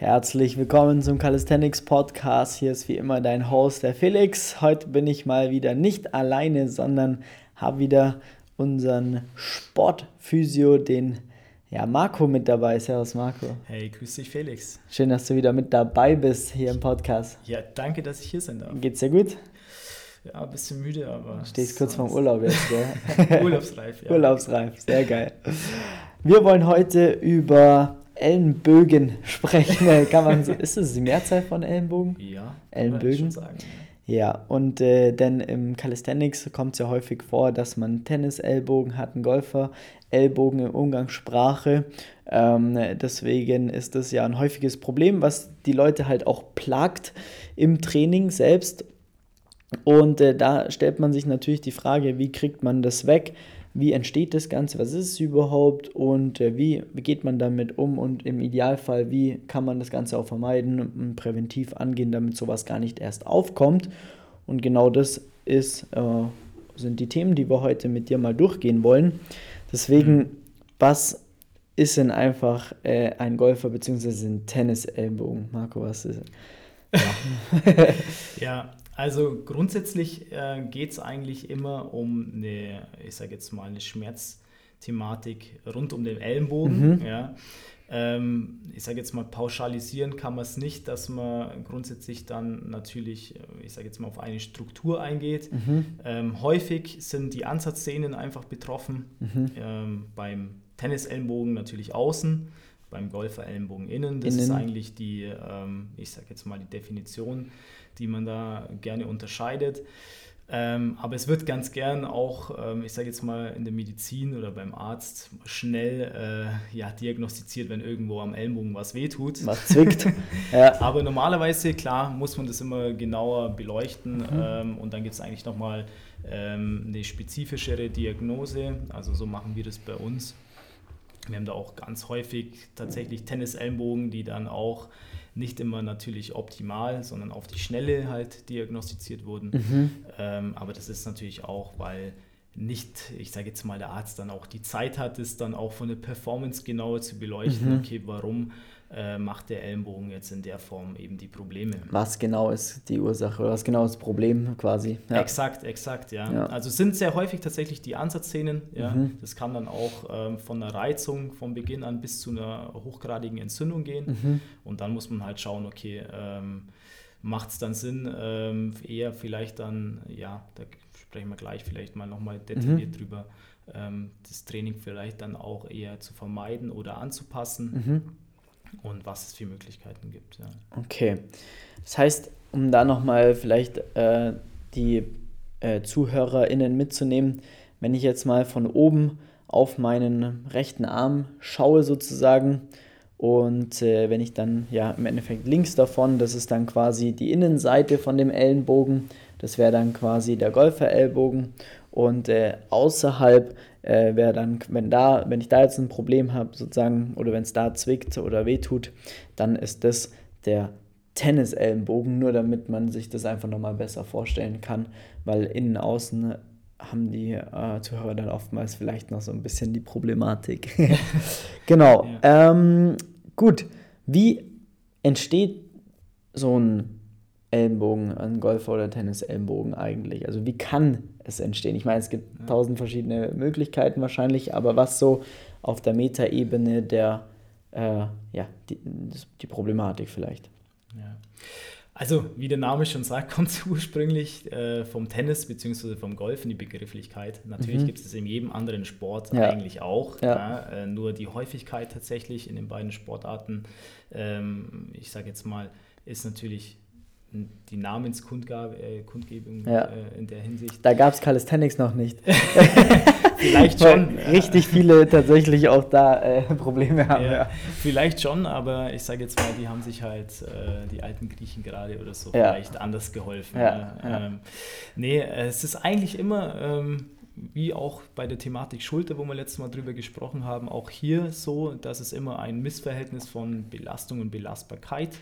Herzlich willkommen zum Calisthenics Podcast. Hier ist wie immer dein Host, der Felix. Heute bin ich mal wieder nicht alleine, sondern habe wieder unseren Sportphysio, den ja, Marco mit dabei. Servus, Marco. Hey, grüß dich, Felix. Schön, dass du wieder mit dabei bist hier im Podcast. Ja, danke, dass ich hier sein darf. Geht's dir gut? Ja, ein bisschen müde, aber. Stehst kurz vorm Urlaub jetzt, gell? Urlaubsreif, ja. Urlaubsreif, sehr geil. Wir wollen heute über Ellenbögen sprechen. Kann man so, ist das die Mehrzahl von Ellenbogen? Ja, Ellenbögen. Sagen, ja. ja, und äh, denn im Calisthenics kommt es ja häufig vor, dass man Tennis-Ellbogen hat, einen Golfer-Ellbogen im Umgangssprache. Ähm, deswegen ist das ja ein häufiges Problem, was die Leute halt auch plagt im Training selbst. Und äh, da stellt man sich natürlich die Frage, wie kriegt man das weg? Wie entsteht das Ganze, was ist es überhaupt und äh, wie geht man damit um und im Idealfall, wie kann man das Ganze auch vermeiden und präventiv angehen, damit sowas gar nicht erst aufkommt. Und genau das ist, äh, sind die Themen, die wir heute mit dir mal durchgehen wollen. Deswegen, mhm. was ist denn einfach äh, ein Golfer bzw. ein Tennis-Ellbogen? Marco, was ist es? Ja. ja, also grundsätzlich äh, geht es eigentlich immer um eine, ich sage jetzt mal, eine Schmerzthematik rund um den Ellenbogen. Mhm. Ja. Ähm, ich sage jetzt mal, pauschalisieren kann man es nicht, dass man grundsätzlich dann natürlich, äh, ich sage jetzt mal, auf eine Struktur eingeht. Mhm. Ähm, häufig sind die Ansatzszenen einfach betroffen. Mhm. Ähm, beim Tennisellenbogen natürlich außen, beim Golfer-Ellenbogen innen. Das innen. ist eigentlich die, ähm, ich sage jetzt mal, die Definition die man da gerne unterscheidet. Ähm, aber es wird ganz gern auch, ähm, ich sage jetzt mal, in der Medizin oder beim Arzt schnell äh, ja, diagnostiziert, wenn irgendwo am Ellenbogen was wehtut. Was zwickt. ja. Aber normalerweise, klar, muss man das immer genauer beleuchten mhm. ähm, und dann gibt es eigentlich nochmal ähm, eine spezifischere Diagnose. Also so machen wir das bei uns. Wir haben da auch ganz häufig tatsächlich Tennis-Ellenbogen, die dann auch nicht immer natürlich optimal, sondern auf die Schnelle halt diagnostiziert wurden. Mhm. Ähm, aber das ist natürlich auch, weil nicht, ich sage jetzt mal, der Arzt dann auch die Zeit hat, es dann auch von der Performance genauer zu beleuchten, mhm. okay, warum äh, macht der Ellenbogen jetzt in der Form eben die Probleme. Was genau ist die Ursache oder was genau ist das Problem quasi? Ja. Exakt, exakt, ja. ja. Also sind sehr häufig tatsächlich die Ansatzszenen. Ja. Mhm. Das kann dann auch ähm, von einer Reizung von Beginn an bis zu einer hochgradigen Entzündung gehen. Mhm. Und dann muss man halt schauen, okay, ähm, macht es dann Sinn, ähm, eher vielleicht dann, ja, da sprechen wir gleich vielleicht mal nochmal detailliert mhm. drüber, ähm, das Training vielleicht dann auch eher zu vermeiden oder anzupassen. Und was es für Möglichkeiten gibt. Ja. Okay. Das heißt, um da nochmal vielleicht äh, die äh, ZuhörerInnen mitzunehmen, wenn ich jetzt mal von oben auf meinen rechten Arm schaue sozusagen und äh, wenn ich dann ja im Endeffekt links davon, das ist dann quasi die Innenseite von dem Ellenbogen, das wäre dann quasi der Golferellbogen und äh, außerhalb äh, wäre dann, wenn da, wenn ich da jetzt ein Problem habe, sozusagen, oder wenn es da zwickt oder wehtut, dann ist das der Tennisellenbogen, nur damit man sich das einfach nochmal besser vorstellen kann, weil innen außen haben die äh, Zuhörer dann oftmals vielleicht noch so ein bisschen die Problematik. genau. Ja. Ähm, gut, wie entsteht so ein Ellenbogen, ein Golfer- oder Tennis-Ellenbogen eigentlich? Also wie kann es entstehen? Ich meine, es gibt ja. tausend verschiedene Möglichkeiten wahrscheinlich, aber was so auf der Metaebene der, äh, ja, die, die Problematik vielleicht? Ja. Also, wie der Name schon sagt, kommt es ursprünglich äh, vom Tennis bzw. vom Golf in die Begrifflichkeit. Natürlich mhm. gibt es es in jedem anderen Sport ja. eigentlich auch. Ja. Ja, äh, nur die Häufigkeit tatsächlich in den beiden Sportarten, ähm, ich sage jetzt mal, ist natürlich die Namenskundgebung äh, ja. äh, in der Hinsicht. Da gab es Calisthenics noch nicht. vielleicht schon. richtig viele tatsächlich auch da äh, Probleme haben. Ja, ja. Vielleicht schon, aber ich sage jetzt mal, die haben sich halt, äh, die alten Griechen gerade oder so, vielleicht anders geholfen. Ähm, nee, es ist eigentlich immer. Ähm, wie auch bei der Thematik Schulter, wo wir letztes Mal drüber gesprochen haben, auch hier so, dass es immer ein Missverhältnis von Belastung und Belastbarkeit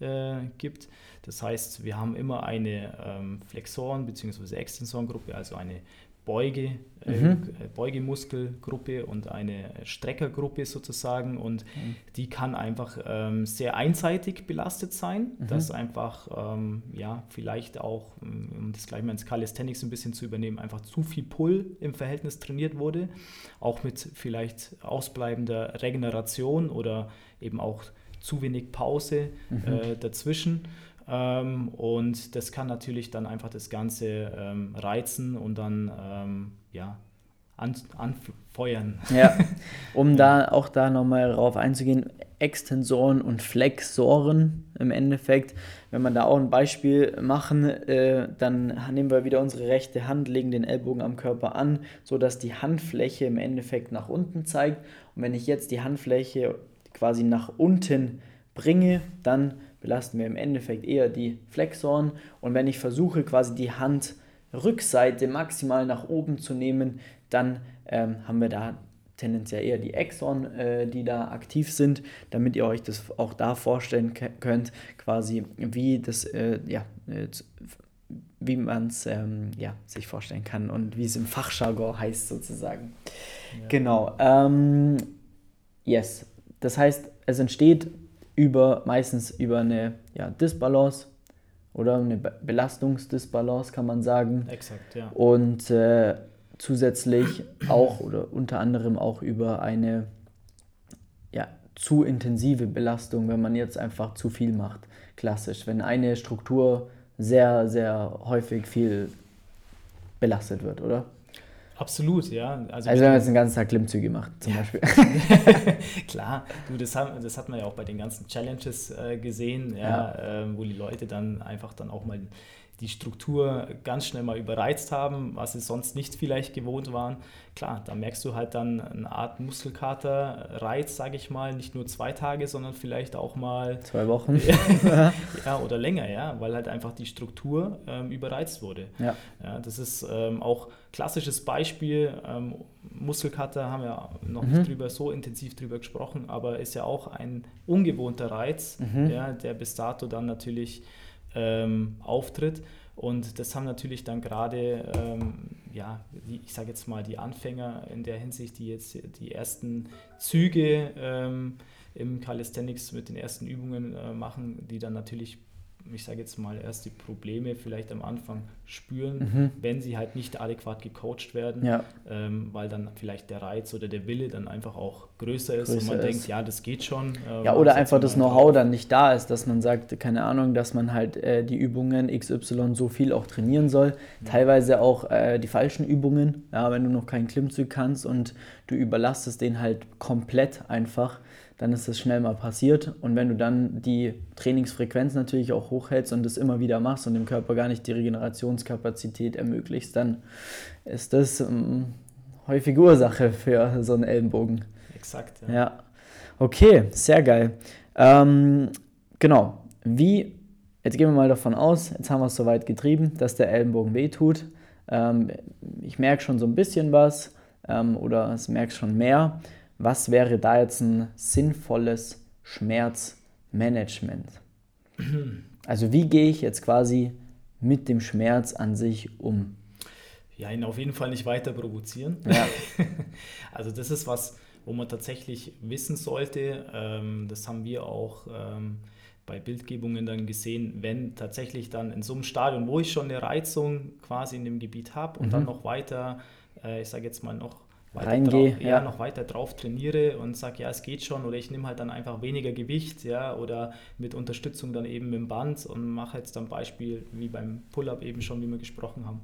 äh, gibt. Das heißt, wir haben immer eine ähm, Flexoren- bzw. Extensorengruppe, also eine Beuge, äh, mhm. Beugemuskelgruppe und eine Streckergruppe sozusagen und mhm. die kann einfach ähm, sehr einseitig belastet sein, mhm. dass einfach ähm, ja vielleicht auch, um das gleich mal ins Calisthenics ein bisschen zu übernehmen, einfach zu viel Pull im Verhältnis trainiert wurde, auch mit vielleicht ausbleibender Regeneration oder eben auch zu wenig Pause mhm. äh, dazwischen. Ähm, und das kann natürlich dann einfach das Ganze ähm, reizen und dann ähm, ja, an, anfeuern. Ja, um da auch da nochmal drauf einzugehen, Extensoren und Flexoren im Endeffekt. Wenn wir da auch ein Beispiel machen, äh, dann nehmen wir wieder unsere rechte Hand, legen den Ellbogen am Körper an, sodass die Handfläche im Endeffekt nach unten zeigt. Und wenn ich jetzt die Handfläche quasi nach unten bringe, dann belasten wir im Endeffekt eher die Flexoren. Und wenn ich versuche, quasi die Handrückseite maximal nach oben zu nehmen, dann ähm, haben wir da tendenziell eher die Exon, äh, die da aktiv sind, damit ihr euch das auch da vorstellen könnt, quasi wie das, äh, ja, äh, wie man es ähm, ja, sich vorstellen kann und wie es im Fachjargon heißt sozusagen. Ja. Genau. Ähm, yes. Das heißt, es entsteht über, meistens über eine ja, Disbalance oder eine Belastungsdisbalance, kann man sagen. Exakt, ja. Und äh, zusätzlich auch oder unter anderem auch über eine ja, zu intensive Belastung, wenn man jetzt einfach zu viel macht. Klassisch, wenn eine Struktur sehr, sehr häufig viel belastet wird, oder? Absolut, ja. Also, also wenn man jetzt den ganzen Tag Klimmzüge macht, zum ja. Beispiel. Klar, du, das, haben, das hat man ja auch bei den ganzen Challenges äh, gesehen, ja, ja. Äh, wo die Leute dann einfach dann auch mal die Struktur ganz schnell mal überreizt haben, was sie sonst nicht vielleicht gewohnt waren. Klar, da merkst du halt dann eine Art Muskelkater-Reiz, sage ich mal, nicht nur zwei Tage, sondern vielleicht auch mal zwei Wochen. ja, oder länger, ja, weil halt einfach die Struktur ähm, überreizt wurde. Ja. ja das ist ähm, auch klassisches Beispiel. Ähm, Muskelkater haben wir noch mhm. nicht drüber so intensiv drüber gesprochen, aber ist ja auch ein ungewohnter Reiz, mhm. ja, der bis dato dann natürlich ähm, auftritt. Und das haben natürlich dann gerade, ähm, ja, die, ich sage jetzt mal, die Anfänger in der Hinsicht, die jetzt die ersten Züge ähm, im Calisthenics mit den ersten Übungen äh, machen, die dann natürlich ich sage jetzt mal, erst die Probleme vielleicht am Anfang spüren, mhm. wenn sie halt nicht adäquat gecoacht werden, ja. ähm, weil dann vielleicht der Reiz oder der Wille dann einfach auch größer ist größer und man ist. denkt, ja, das geht schon. Äh, ja, oder einfach das Know-how dann nicht da ist, dass man sagt, keine Ahnung, dass man halt äh, die Übungen XY so viel auch trainieren soll. Ja. Teilweise auch äh, die falschen Übungen, ja, wenn du noch keinen Klimmzug kannst und du überlastest den halt komplett einfach dann ist das schnell mal passiert. Und wenn du dann die Trainingsfrequenz natürlich auch hochhältst und das immer wieder machst und dem Körper gar nicht die Regenerationskapazität ermöglichst, dann ist das ähm, häufige Ursache für so einen Ellenbogen. Exakt. Ja, ja. okay, sehr geil. Ähm, genau, wie, jetzt gehen wir mal davon aus, jetzt haben wir es soweit getrieben, dass der Ellenbogen wehtut. Ähm, ich merke schon so ein bisschen was ähm, oder es merkt schon mehr was wäre da jetzt ein sinnvolles Schmerzmanagement? Also wie gehe ich jetzt quasi mit dem Schmerz an sich um? Ja, ihn auf jeden Fall nicht weiter provozieren. Ja. also das ist was, wo man tatsächlich wissen sollte. Ähm, das haben wir auch ähm, bei Bildgebungen dann gesehen, wenn tatsächlich dann in so einem Stadion, wo ich schon eine Reizung quasi in dem Gebiet habe und mhm. dann noch weiter, äh, ich sage jetzt mal noch reingehe. Ja, ja, noch weiter drauf trainiere und sage, ja, es geht schon oder ich nehme halt dann einfach weniger Gewicht, ja, oder mit Unterstützung dann eben mit dem Band und mache jetzt dann Beispiel wie beim Pull-Up eben schon, wie wir gesprochen haben,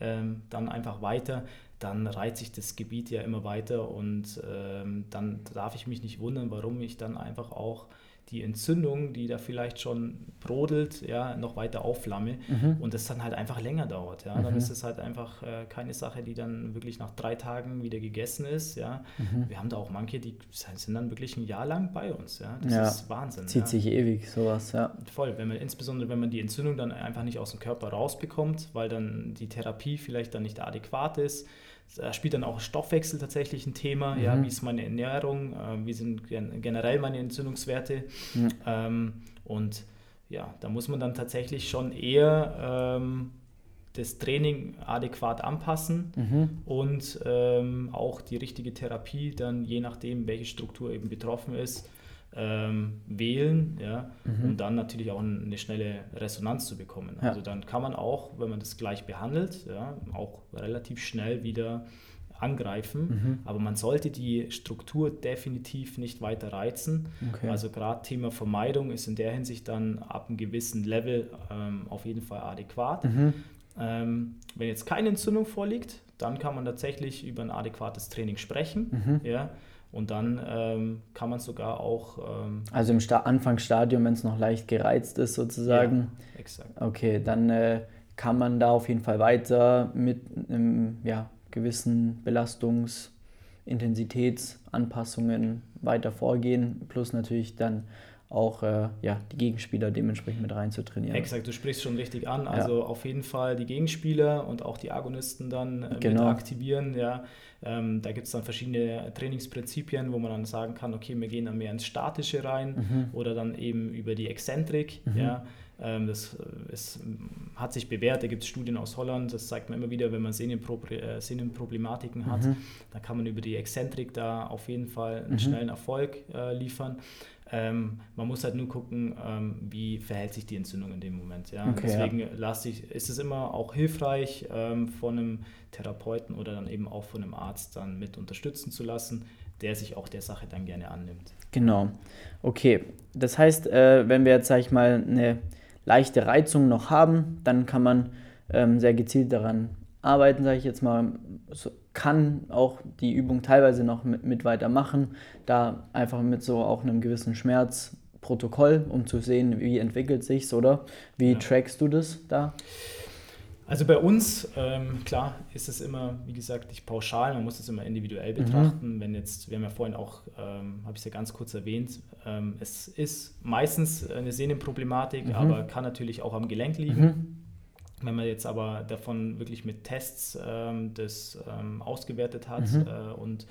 ähm, dann einfach weiter, dann reizt sich das Gebiet ja immer weiter und ähm, dann darf ich mich nicht wundern, warum ich dann einfach auch die Entzündung, die da vielleicht schon brodelt, ja, noch weiter aufflamme mhm. und das dann halt einfach länger dauert. Ja. Dann mhm. ist es halt einfach äh, keine Sache, die dann wirklich nach drei Tagen wieder gegessen ist. Ja. Mhm. Wir haben da auch manche, die sind dann wirklich ein Jahr lang bei uns. Ja. Das ja. ist Wahnsinn. Zieht ja. sich ewig, sowas, ja. Voll, wenn man, insbesondere wenn man die Entzündung dann einfach nicht aus dem Körper rausbekommt, weil dann die Therapie vielleicht dann nicht adäquat ist da spielt dann auch Stoffwechsel tatsächlich ein Thema. Mhm. Ja, wie ist meine Ernährung? Äh, wie sind generell meine Entzündungswerte? Mhm. Ähm, und ja, da muss man dann tatsächlich schon eher ähm, das Training adäquat anpassen mhm. und ähm, auch die richtige Therapie dann je nachdem, welche Struktur eben betroffen ist, ähm, wählen, ja, mhm. um dann natürlich auch eine schnelle Resonanz zu bekommen. Ja. Also dann kann man auch, wenn man das gleich behandelt, ja, auch relativ schnell wieder angreifen, mhm. aber man sollte die Struktur definitiv nicht weiter reizen. Okay. Also gerade Thema Vermeidung ist in der Hinsicht dann ab einem gewissen Level ähm, auf jeden Fall adäquat. Mhm. Ähm, wenn jetzt keine Entzündung vorliegt, dann kann man tatsächlich über ein adäquates Training sprechen. Mhm. Ja, und dann ähm, kann man sogar auch. Ähm, also im Sta Anfangsstadium, wenn es noch leicht gereizt ist, sozusagen. Ja, exakt. Okay, dann äh, kann man da auf jeden Fall weiter mit einem ja, gewissen Belastungsintensitätsanpassungen weiter vorgehen, plus natürlich dann auch äh, ja, die Gegenspieler dementsprechend mit rein zu trainieren. Exakt, du sprichst schon richtig an. Also ja. auf jeden Fall die Gegenspieler und auch die Agonisten dann äh, genau. mit aktivieren. Ja. Ähm, da gibt es dann verschiedene Trainingsprinzipien, wo man dann sagen kann, okay, wir gehen dann mehr ins Statische rein mhm. oder dann eben über die Exzentrik. Mhm. Ja. Ähm, das äh, ist, hat sich bewährt, da gibt es Studien aus Holland, das zeigt man immer wieder, wenn man äh, Sehnenproblematiken hat, mhm. da kann man über die Exzentrik da auf jeden Fall einen mhm. schnellen Erfolg äh, liefern. Ähm, man muss halt nur gucken, ähm, wie verhält sich die Entzündung in dem Moment. Ja? Okay, Deswegen ja. ich, ist es immer auch hilfreich, ähm, von einem Therapeuten oder dann eben auch von einem Arzt dann mit unterstützen zu lassen, der sich auch der Sache dann gerne annimmt. Genau. Okay. Das heißt, äh, wenn wir jetzt, sag ich mal, eine leichte Reizung noch haben, dann kann man ähm, sehr gezielt daran arbeiten, sage ich jetzt mal. So, kann auch die Übung teilweise noch mit, mit weitermachen, da einfach mit so auch einem gewissen Schmerzprotokoll, um zu sehen, wie entwickelt sich's oder wie ja. trackst du das da? Also bei uns, ähm, klar, ist es immer, wie gesagt, nicht pauschal, man muss es immer individuell mhm. betrachten. Mhm. Wenn jetzt, wir haben ja vorhin auch, ähm, habe ich es ja ganz kurz erwähnt, ähm, es ist meistens eine Sehnenproblematik, mhm. aber kann natürlich auch am Gelenk liegen. Mhm. Wenn man jetzt aber davon wirklich mit Tests ähm, das ähm, ausgewertet hat mhm. äh, und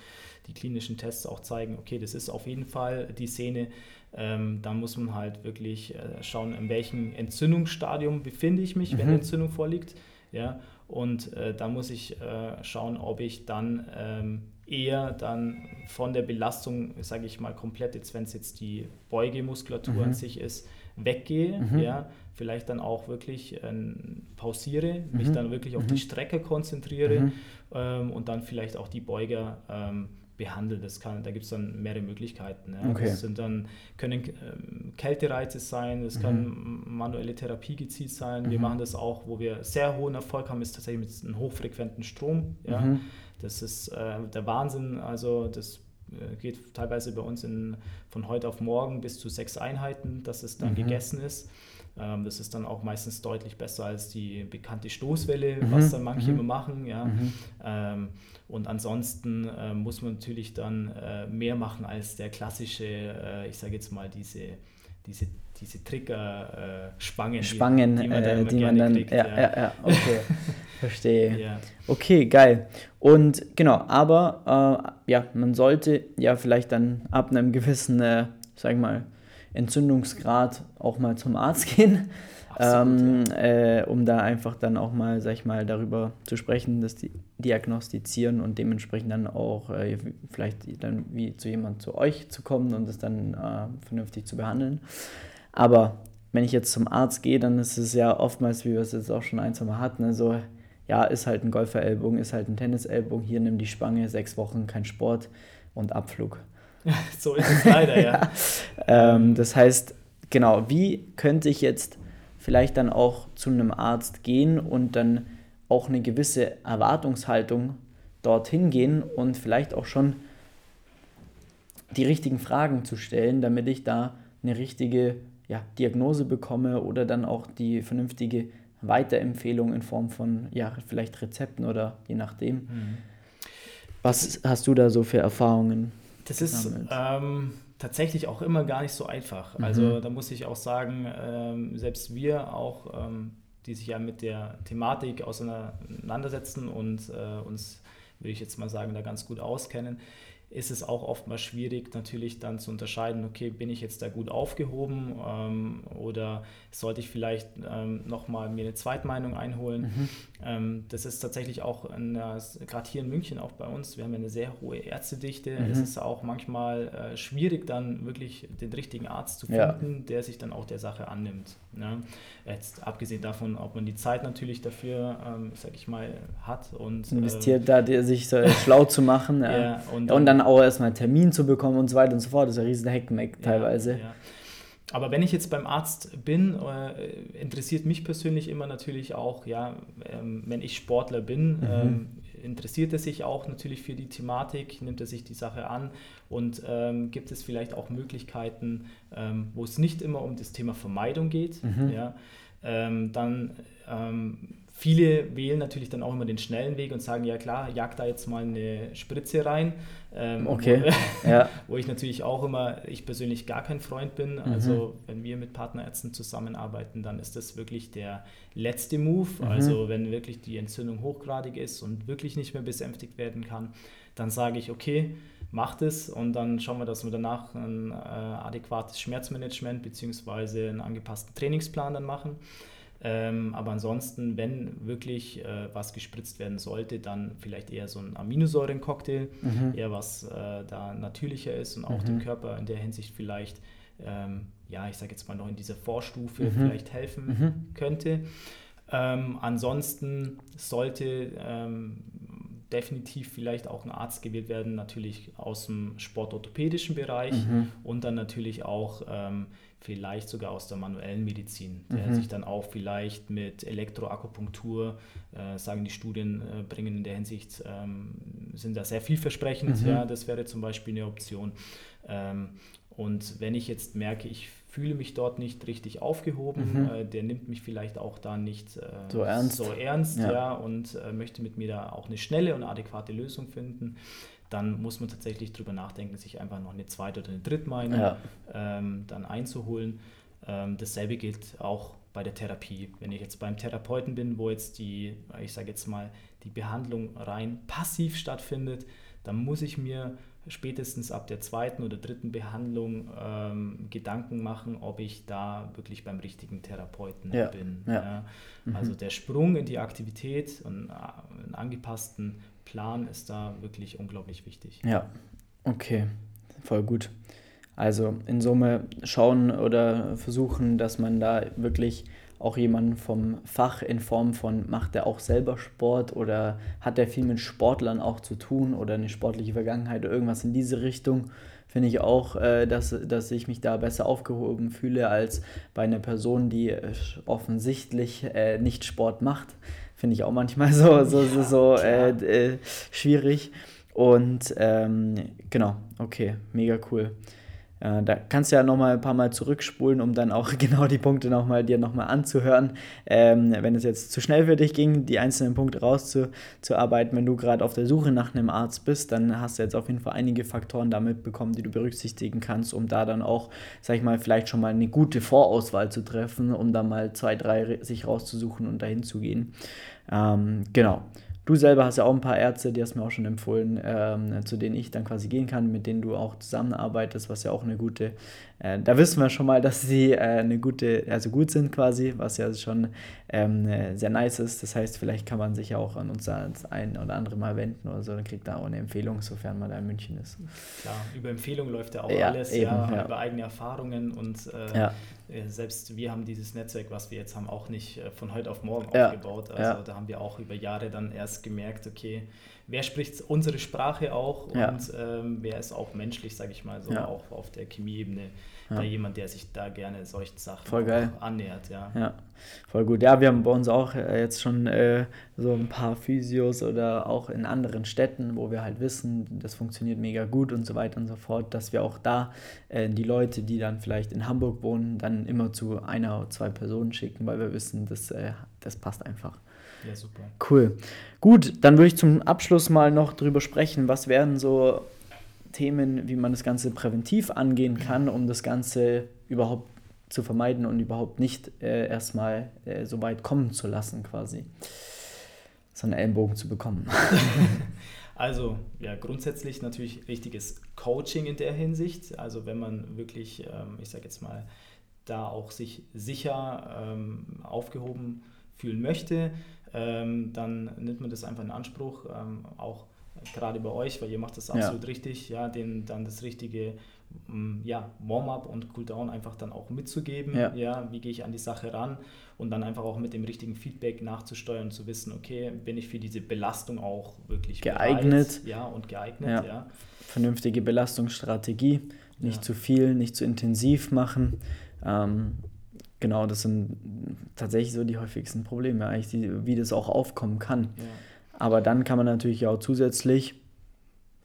die klinischen Tests auch zeigen, okay, das ist auf jeden Fall die Szene, ähm, dann muss man halt wirklich äh, schauen, in welchem Entzündungsstadium befinde ich mich, mhm. wenn Entzündung vorliegt. Ja? Und äh, da muss ich äh, schauen, ob ich dann ähm, eher dann von der Belastung, sage ich mal, komplett, jetzt wenn es jetzt die Beugemuskulatur mhm. an sich ist, weggehe, mhm. ja, vielleicht dann auch wirklich äh, pausiere, mhm. mich dann wirklich auf die mhm. Strecke konzentriere mhm. ähm, und dann vielleicht auch die Beuger ähm, behandle. Das kann, da gibt es dann mehrere Möglichkeiten. Ja. Okay. Das sind dann, können ähm, Kältereize sein, das kann mhm. manuelle Therapie gezielt sein. Wir machen das auch, wo wir sehr hohen Erfolg haben, ist tatsächlich mit einem hochfrequenten Strom. Ja. Das ist äh, der Wahnsinn. Also das äh, geht teilweise bei uns in, von heute auf morgen bis zu sechs Einheiten, dass es dann mhm. gegessen ist. Ähm, das ist dann auch meistens deutlich besser als die bekannte Stoßwelle, mhm. was dann manche mhm. immer machen. Ja. Mhm. Ähm, und ansonsten äh, muss man natürlich dann äh, mehr machen als der klassische, äh, ich sage jetzt mal, diese, diese diese Trigger-Spangen, äh, Spangen, die, die man dann, äh, die man dann kriegt, ja, ja, ja, okay, verstehe. Ja. Okay, geil. Und genau, aber äh, ja, man sollte ja vielleicht dann ab einem gewissen, äh, sag ich mal, Entzündungsgrad auch mal zum Arzt gehen ähm, äh, um da einfach dann auch mal, sag ich mal, darüber zu sprechen, das diagnostizieren und dementsprechend dann auch äh, vielleicht dann wie zu jemand zu euch zu kommen und das dann äh, vernünftig zu behandeln. Aber wenn ich jetzt zum Arzt gehe, dann ist es ja oftmals, wie wir es jetzt auch schon ein, zwei Mal hatten, also ja, ist halt ein Golferellbogen, ist halt ein Tennisellbogen, hier nimm die Spange, sechs Wochen kein Sport und Abflug. so ist es leider, ja. ja. Ähm, das heißt, genau, wie könnte ich jetzt vielleicht dann auch zu einem Arzt gehen und dann auch eine gewisse Erwartungshaltung dorthin gehen und vielleicht auch schon die richtigen Fragen zu stellen, damit ich da eine richtige ja, Diagnose bekomme oder dann auch die vernünftige Weiterempfehlung in Form von ja, vielleicht Rezepten oder je nachdem. Mhm. Was hast du da so für Erfahrungen? Das ist ähm, tatsächlich auch immer gar nicht so einfach. Mhm. Also da muss ich auch sagen, ähm, selbst wir auch, ähm, die sich ja mit der Thematik auseinandersetzen und äh, uns, würde ich jetzt mal sagen, da ganz gut auskennen, ist es auch oftmals schwierig, natürlich dann zu unterscheiden, okay, bin ich jetzt da gut aufgehoben ähm, oder sollte ich vielleicht ähm, nochmal mir eine Zweitmeinung einholen. Mhm. Ähm, das ist tatsächlich auch, gerade hier in München auch bei uns, wir haben ja eine sehr hohe Ärztedichte. Mhm. Es ist auch manchmal äh, schwierig, dann wirklich den richtigen Arzt zu finden, ja. der sich dann auch der Sache annimmt. Ne? Jetzt abgesehen davon, ob man die Zeit natürlich dafür, ähm, sag ich mal, hat und investiert äh, da, sich so schlau zu machen ja. ja und, dann, und, dann, auch erstmal einen Termin zu bekommen und so weiter und so fort. Das ist ein riesen Heckmeck teilweise. Ja, Aber wenn ich jetzt beim Arzt bin, äh, interessiert mich persönlich immer natürlich auch, ja, ähm, wenn ich Sportler bin, mhm. ähm, interessiert er sich auch natürlich für die Thematik, nimmt er sich die Sache an und ähm, gibt es vielleicht auch Möglichkeiten, ähm, wo es nicht immer um das Thema Vermeidung geht. Mhm. Ja, ähm, dann ähm, viele wählen natürlich dann auch immer den schnellen Weg und sagen, ja klar, jag da jetzt mal eine Spritze rein. Ähm, okay. Wo, ja. wo ich natürlich auch immer, ich persönlich gar kein Freund bin. Mhm. Also wenn wir mit Partnerärzten zusammenarbeiten, dann ist das wirklich der letzte Move. Mhm. Also wenn wirklich die Entzündung hochgradig ist und wirklich nicht mehr besänftigt werden kann, dann sage ich, okay, macht es und dann schauen wir, dass wir danach ein äh, adäquates Schmerzmanagement bzw. einen angepassten Trainingsplan dann machen. Ähm, aber ansonsten, wenn wirklich äh, was gespritzt werden sollte, dann vielleicht eher so ein Aminosäurencocktail, mhm. eher was äh, da natürlicher ist und auch mhm. dem Körper in der Hinsicht vielleicht, ähm, ja, ich sage jetzt mal noch in dieser Vorstufe mhm. vielleicht helfen mhm. könnte. Ähm, ansonsten sollte ähm, definitiv vielleicht auch ein Arzt gewählt werden, natürlich aus dem sportorthopädischen Bereich mhm. und dann natürlich auch ähm, vielleicht sogar aus der manuellen Medizin, der mhm. sich dann auch vielleicht mit Elektroakupunktur, äh, sagen die Studien, äh, bringen in der Hinsicht, ähm, sind da sehr vielversprechend. Mhm. Ja, das wäre zum Beispiel eine Option. Ähm, und wenn ich jetzt merke, ich fühle mich dort nicht richtig aufgehoben, mhm. äh, der nimmt mich vielleicht auch da nicht äh, so ernst, so ernst ja. ja und äh, möchte mit mir da auch eine schnelle und adäquate Lösung finden, dann muss man tatsächlich darüber nachdenken, sich einfach noch eine zweite oder eine Drittmeinung ja. ähm, dann einzuholen. Ähm, dasselbe gilt auch bei der Therapie. Wenn ich jetzt beim Therapeuten bin, wo jetzt die, ich sage jetzt mal, die Behandlung rein passiv stattfindet, dann muss ich mir spätestens ab der zweiten oder dritten Behandlung ähm, Gedanken machen, ob ich da wirklich beim richtigen Therapeuten ja. bin. Ja. Ja. Mhm. Also der Sprung in die Aktivität und äh, einen angepassten Plan ist da wirklich unglaublich wichtig. Ja, okay, voll gut. Also in Summe schauen oder versuchen, dass man da wirklich auch jemanden vom Fach in Form von, macht er auch selber Sport oder hat er viel mit Sportlern auch zu tun oder eine sportliche Vergangenheit oder irgendwas in diese Richtung, finde ich auch, äh, dass, dass ich mich da besser aufgehoben fühle als bei einer Person, die äh, offensichtlich äh, nicht Sport macht. Finde ich auch manchmal so, so, ja, so äh, äh, schwierig. Und ähm, genau, okay, mega cool. Äh, da kannst du ja nochmal ein paar Mal zurückspulen, um dann auch genau die Punkte nochmal dir nochmal anzuhören. Ähm, wenn es jetzt zu schnell für dich ging, die einzelnen Punkte rauszuarbeiten, wenn du gerade auf der Suche nach einem Arzt bist, dann hast du jetzt auf jeden Fall einige Faktoren damit bekommen, die du berücksichtigen kannst, um da dann auch, sag ich mal, vielleicht schon mal eine gute Vorauswahl zu treffen, um da mal zwei, drei sich rauszusuchen und dahin zu gehen. Ähm, genau. Du selber hast ja auch ein paar Ärzte, die hast mir auch schon empfohlen, ähm, zu denen ich dann quasi gehen kann, mit denen du auch zusammenarbeitest, was ja auch eine gute, äh, da wissen wir schon mal, dass sie äh, eine gute, also gut sind quasi, was ja schon ähm, sehr nice ist. Das heißt, vielleicht kann man sich ja auch an uns als ein oder andere Mal wenden oder so, dann kriegt da auch eine Empfehlung, sofern man da in München ist. Klar, über Empfehlung läuft ja auch ja, alles, eben, ja, ja, über eigene Erfahrungen und äh, ja. Äh, selbst wir haben dieses Netzwerk, was wir jetzt haben, auch nicht äh, von heute auf morgen ja. aufgebaut. Also ja. da haben wir auch über Jahre dann erst gemerkt, okay, wer spricht unsere Sprache auch und ja. ähm, wer ist auch menschlich, sage ich mal, so auch auf der Chemieebene ja. da jemand, der sich da gerne solchen Sachen annähert. Ja. ja, voll gut. Ja, wir haben bei uns auch äh, jetzt schon äh, so ein paar Physios oder auch in anderen Städten, wo wir halt wissen, das funktioniert mega gut und so weiter und so fort, dass wir auch da äh, die Leute, die dann vielleicht in Hamburg wohnen, dann immer zu einer oder zwei Personen schicken, weil wir wissen, das, äh, das passt einfach. Ja, super. Cool. Gut, dann würde ich zum Abschluss mal noch drüber sprechen, was wären so Themen, wie man das Ganze präventiv angehen kann, um das Ganze überhaupt zu vermeiden und überhaupt nicht äh, erstmal äh, so weit kommen zu lassen, quasi. So einen Ellenbogen zu bekommen. Also ja, grundsätzlich natürlich richtiges Coaching in der Hinsicht. Also wenn man wirklich, ähm, ich sage jetzt mal, da auch sich sicher ähm, aufgehoben fühlen möchte, ähm, dann nimmt man das einfach in Anspruch, ähm, auch gerade bei euch, weil ihr macht das absolut ja. richtig, ja, den, dann das richtige mm, ja, Warm-up und Cooldown einfach dann auch mitzugeben, ja. ja, wie gehe ich an die Sache ran und dann einfach auch mit dem richtigen Feedback nachzusteuern und zu wissen, okay, bin ich für diese Belastung auch wirklich geeignet, bereit, ja, und geeignet, ja. ja. Vernünftige Belastungsstrategie, nicht ja. zu viel, nicht zu intensiv machen. Ähm, genau, das sind tatsächlich so die häufigsten Probleme, eigentlich, die, wie das auch aufkommen kann. Aber dann kann man natürlich auch zusätzlich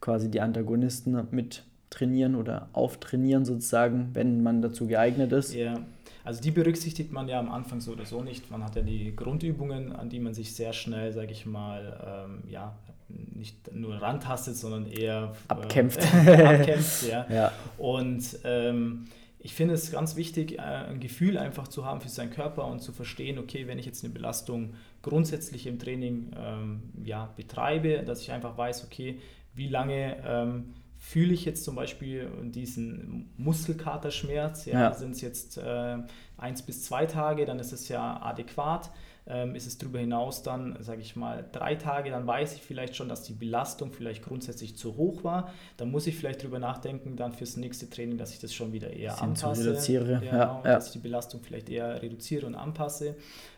quasi die Antagonisten mit trainieren oder auftrainieren sozusagen, wenn man dazu geeignet ist. Ja, also die berücksichtigt man ja am Anfang so oder so nicht. Man hat ja die Grundübungen, an die man sich sehr schnell, sage ich mal, ähm, ja, nicht nur rantastet, sondern eher äh, abkämpft. Abkämpft ja. ja. Und ähm, ich finde es ganz wichtig, äh, ein Gefühl einfach zu haben für seinen Körper und zu verstehen, okay, wenn ich jetzt eine Belastung grundsätzlich im Training ähm, ja, betreibe, dass ich einfach weiß, okay, wie lange ähm, fühle ich jetzt zum Beispiel diesen Muskelkaterschmerz, ja, ja. sind es jetzt äh, eins bis zwei Tage, dann ist es ja adäquat. Ähm, ist es darüber hinaus dann, sage ich mal, drei Tage, dann weiß ich vielleicht schon, dass die Belastung vielleicht grundsätzlich zu hoch war. Dann muss ich vielleicht darüber nachdenken, dann fürs nächste Training, dass ich das schon wieder eher anpasse. Reduziere. Genau, ja, ja. Dass ich die Belastung vielleicht eher reduziere und anpasse.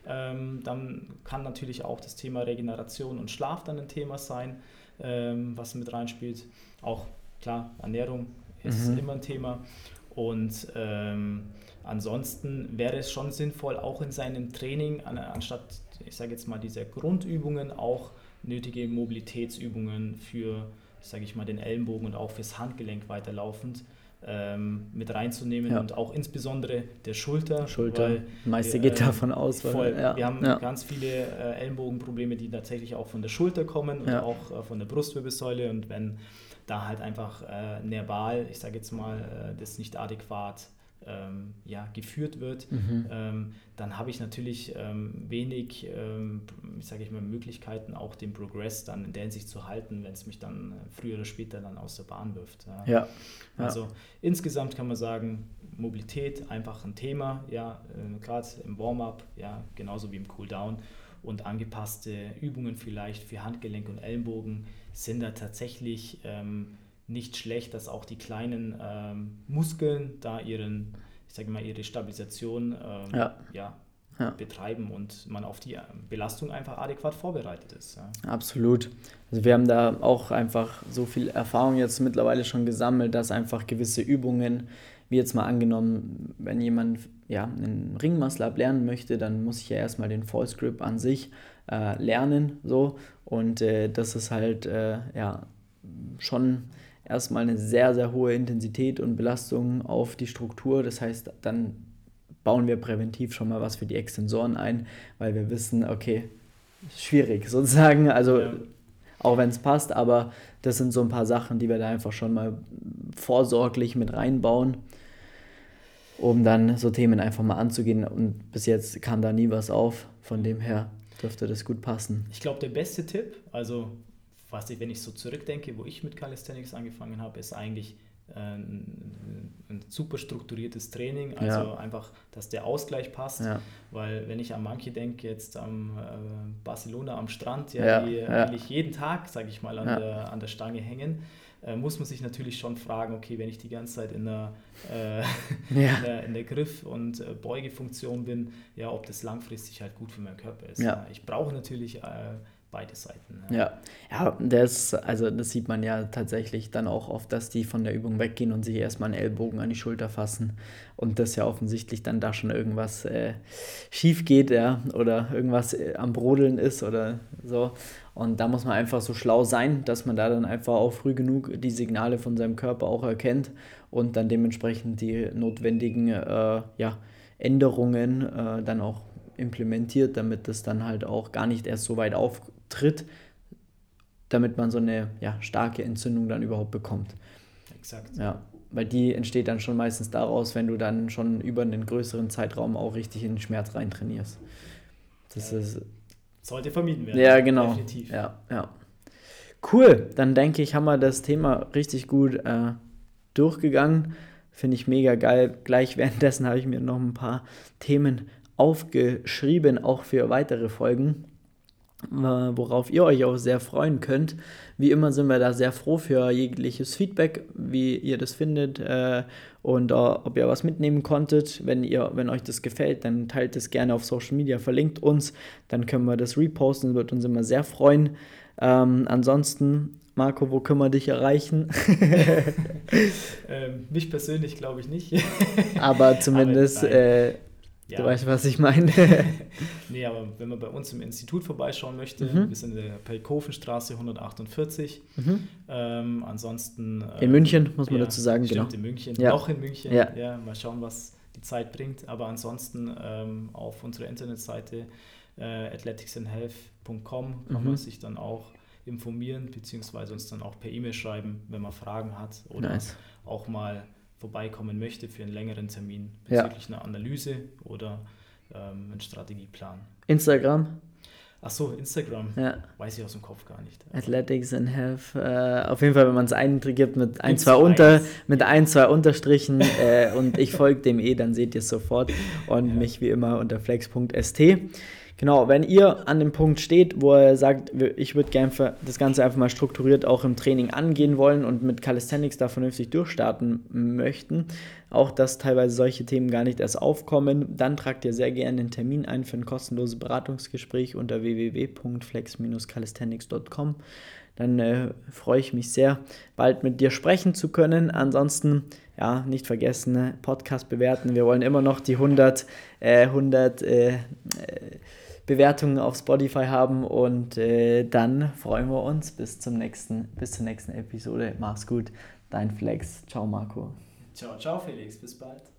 Ähm, dann kann natürlich auch das Thema Regeneration und Schlaf dann ein Thema sein, ähm, was mit reinspielt. Auch klar, Ernährung ist mhm. immer ein Thema. Und ähm, ansonsten wäre es schon sinnvoll, auch in seinem Training, anstatt, ich sage jetzt mal, diese Grundübungen, auch nötige Mobilitätsübungen für, sage ich mal, den Ellenbogen und auch fürs Handgelenk weiterlaufend ähm, mit reinzunehmen ja. und auch insbesondere der Schulter. Schulter, meiste geht äh, davon aus. Weil, voll, ja. Wir haben ja. ganz viele äh, Ellenbogenprobleme, die tatsächlich auch von der Schulter kommen und auch äh, von der Brustwirbelsäule und wenn da halt einfach äh, nerval, ich sage jetzt mal, äh, das nicht adäquat ähm, ja, geführt wird, mhm. ähm, dann habe ich natürlich ähm, wenig, ähm, sage ich mal, Möglichkeiten, auch den Progress dann in der Hinsicht zu halten, wenn es mich dann früher oder später dann aus der Bahn wirft. Ja. ja. Also ja. insgesamt kann man sagen, Mobilität einfach ein Thema, ja, äh, gerade im Warm-up, ja, genauso wie im Cooldown und angepasste Übungen vielleicht für Handgelenk und Ellenbogen sind da tatsächlich ähm, nicht schlecht, dass auch die kleinen ähm, Muskeln da ihren, ich sage mal, ihre Stabilisation ähm, ja. Ja, ja. betreiben und man auf die ähm, Belastung einfach adäquat vorbereitet ist. Ja. Absolut. Also wir haben da auch einfach so viel Erfahrung jetzt mittlerweile schon gesammelt, dass einfach gewisse Übungen, wie jetzt mal angenommen, wenn jemand ja, einen Ringmuscle lernen möchte, dann muss ich ja erstmal den False Grip an sich äh, lernen. So. Und äh, das ist halt äh, ja, schon erstmal eine sehr, sehr hohe Intensität und Belastung auf die Struktur. Das heißt, dann bauen wir präventiv schon mal was für die Extensoren ein, weil wir wissen, okay, schwierig sozusagen. Also ja. auch wenn es passt, aber das sind so ein paar Sachen, die wir da einfach schon mal vorsorglich mit reinbauen um dann so Themen einfach mal anzugehen. Und bis jetzt kam da nie was auf. Von dem her dürfte das gut passen. Ich glaube, der beste Tipp, also was ich, wenn ich so zurückdenke, wo ich mit Calisthenics angefangen habe, ist eigentlich äh, ein, ein, super strukturiertes Training, also ja. einfach, dass der Ausgleich passt, ja. weil wenn ich an manche denke, jetzt am äh, Barcelona am Strand, ja, ja die eigentlich jeden Tag, sage ich mal, an, der, an der Stange hängen, äh, muss man sich natürlich schon fragen, okay, wenn ich die ganze Zeit in der, äh, in der, in der Griff- und äh, Beugefunktion bin, ja, ob das langfristig halt gut für meinen Körper ist. Ich brauche natürlich äh, beide Seiten. Ja, ja, ja das, also das sieht man ja tatsächlich dann auch oft, dass die von der Übung weggehen und sich erstmal einen Ellbogen an die Schulter fassen und das ja offensichtlich dann da schon irgendwas äh, schief geht, ja, oder irgendwas äh, am Brodeln ist oder so. Und da muss man einfach so schlau sein, dass man da dann einfach auch früh genug die Signale von seinem Körper auch erkennt und dann dementsprechend die notwendigen äh, ja, Änderungen äh, dann auch implementiert, damit das dann halt auch gar nicht erst so weit auftritt, damit man so eine ja, starke Entzündung dann überhaupt bekommt. Exakt. Ja, weil die entsteht dann schon meistens daraus, wenn du dann schon über einen größeren Zeitraum auch richtig in den Schmerz reintrainierst. Das ja. ist sollte vermieden werden. Ja, genau. Definitiv. Ja, ja. Cool, dann denke ich, haben wir das Thema richtig gut äh, durchgegangen. Finde ich mega geil. Gleich währenddessen habe ich mir noch ein paar Themen aufgeschrieben, auch für weitere Folgen, worauf ihr euch auch sehr freuen könnt. Wie immer sind wir da sehr froh für jegliches Feedback, wie ihr das findet äh, und äh, ob ihr was mitnehmen konntet. Wenn, ihr, wenn euch das gefällt, dann teilt es gerne auf Social Media, verlinkt uns, dann können wir das reposten, wird uns immer sehr freuen. Ähm, ansonsten Marco, wo können wir dich erreichen? ähm, mich persönlich glaube ich nicht. aber zumindest, aber äh, ja. du weißt, was ich meine. nee, aber wenn man bei uns im Institut vorbeischauen möchte, mhm. wir sind in der Pelkofenstraße 148. Mhm. Ähm, ansonsten. Äh, in München, muss man ja, dazu sagen, stimmt, genau. in München, ja. noch in München. Ja. ja, mal schauen, was die Zeit bringt. Aber ansonsten ähm, auf unserer Internetseite äh, athleticsandhealth.com kann mhm. man sich dann auch informieren, beziehungsweise uns dann auch per E-Mail schreiben, wenn man Fragen hat oder nice. auch mal vorbeikommen möchte für einen längeren Termin bezüglich ja. einer Analyse oder ähm, einen Strategieplan. Instagram? Ach so, Instagram. Ja. Weiß ich aus dem Kopf gar nicht. Athletics and Health. Äh, auf jeden Fall, wenn man es eingibt mit ein, zwei Unter, mit ein, zwei Unterstrichen äh, und ich folge dem eh, dann seht ihr es sofort. Und ja. mich wie immer unter flex.st. Genau, wenn ihr an dem Punkt steht, wo ihr sagt, ich würde gerne das Ganze einfach mal strukturiert auch im Training angehen wollen und mit Calisthenics da vernünftig durchstarten möchten, auch dass teilweise solche Themen gar nicht erst aufkommen, dann tragt ihr sehr gerne einen Termin ein für ein kostenloses Beratungsgespräch unter www.flex-calisthenics.com. Dann äh, freue ich mich sehr, bald mit dir sprechen zu können. Ansonsten, ja, nicht vergessen, Podcast bewerten. Wir wollen immer noch die 100, äh, 100 äh, Bewertungen auf Spotify haben und äh, dann freuen wir uns bis zum nächsten, bis zur nächsten Episode. Mach's gut, dein Flex. Ciao Marco. Ciao, ciao Felix, bis bald.